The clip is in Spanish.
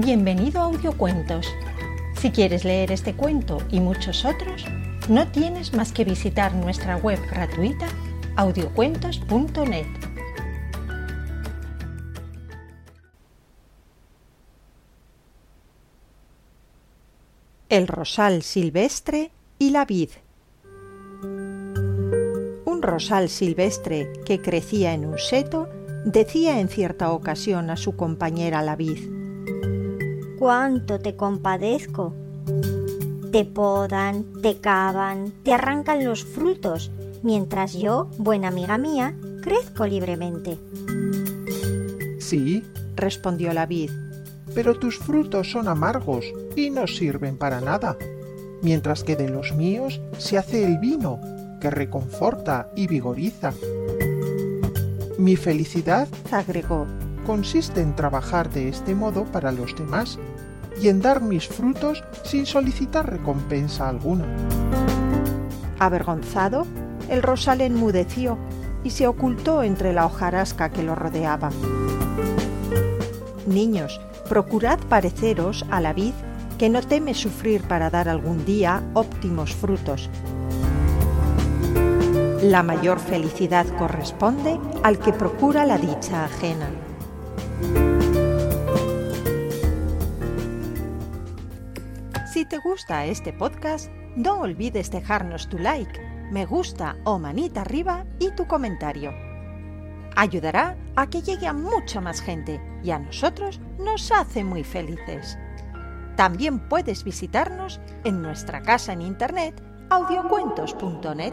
Bienvenido a Audiocuentos. Si quieres leer este cuento y muchos otros, no tienes más que visitar nuestra web gratuita audiocuentos.net. El rosal silvestre y la vid. Un rosal silvestre que crecía en un seto decía en cierta ocasión a su compañera la vid cuánto te compadezco. Te podan, te cavan, te arrancan los frutos, mientras yo, buena amiga mía, crezco libremente. Sí, respondió la vid, pero tus frutos son amargos y no sirven para nada, mientras que de los míos se hace el vino, que reconforta y vigoriza. Mi felicidad, agregó, consiste en trabajar de este modo para los demás y en dar mis frutos sin solicitar recompensa alguna. Avergonzado, el rosal enmudeció y se ocultó entre la hojarasca que lo rodeaba. Niños, procurad pareceros a la vid que no teme sufrir para dar algún día óptimos frutos. La mayor felicidad corresponde al que procura la dicha ajena. Si te gusta este podcast, no olvides dejarnos tu like, me gusta o manita arriba y tu comentario. Ayudará a que llegue a mucha más gente y a nosotros nos hace muy felices. También puedes visitarnos en nuestra casa en internet audiocuentos.net.